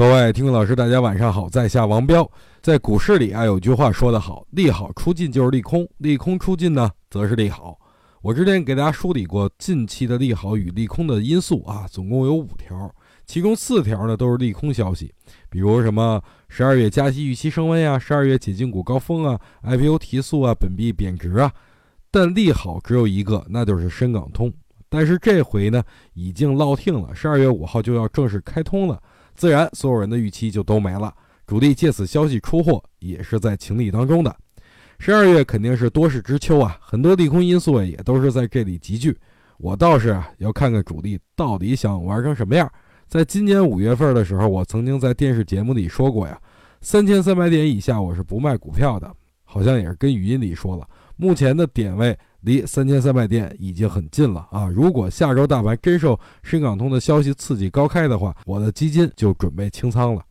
各位听众老师，大家晚上好，在下王彪。在股市里啊，有句话说得好，利好出尽就是利空，利空出尽呢，则是利好。我之前给大家梳理过近期的利好与利空的因素啊，总共有五条，其中四条呢都是利空消息，比如什么十二月加息预期升温呀，十二月解禁股高峰啊，IPO 提速啊，本币贬值啊。但利好只有一个，那就是深港通。但是这回呢，已经落听了，十二月五号就要正式开通了，自然所有人的预期就都没了。主力借此消息出货，也是在情理当中的。十二月肯定是多事之秋啊，很多利空因素也都是在这里集聚。我倒是，要看看主力到底想玩成什么样。在今年五月份的时候，我曾经在电视节目里说过呀，三千三百点以下我是不卖股票的，好像也是跟语音里说了。目前的点位离三千三百点已经很近了啊！如果下周大盘真受深港通的消息刺激高开的话，我的基金就准备清仓了。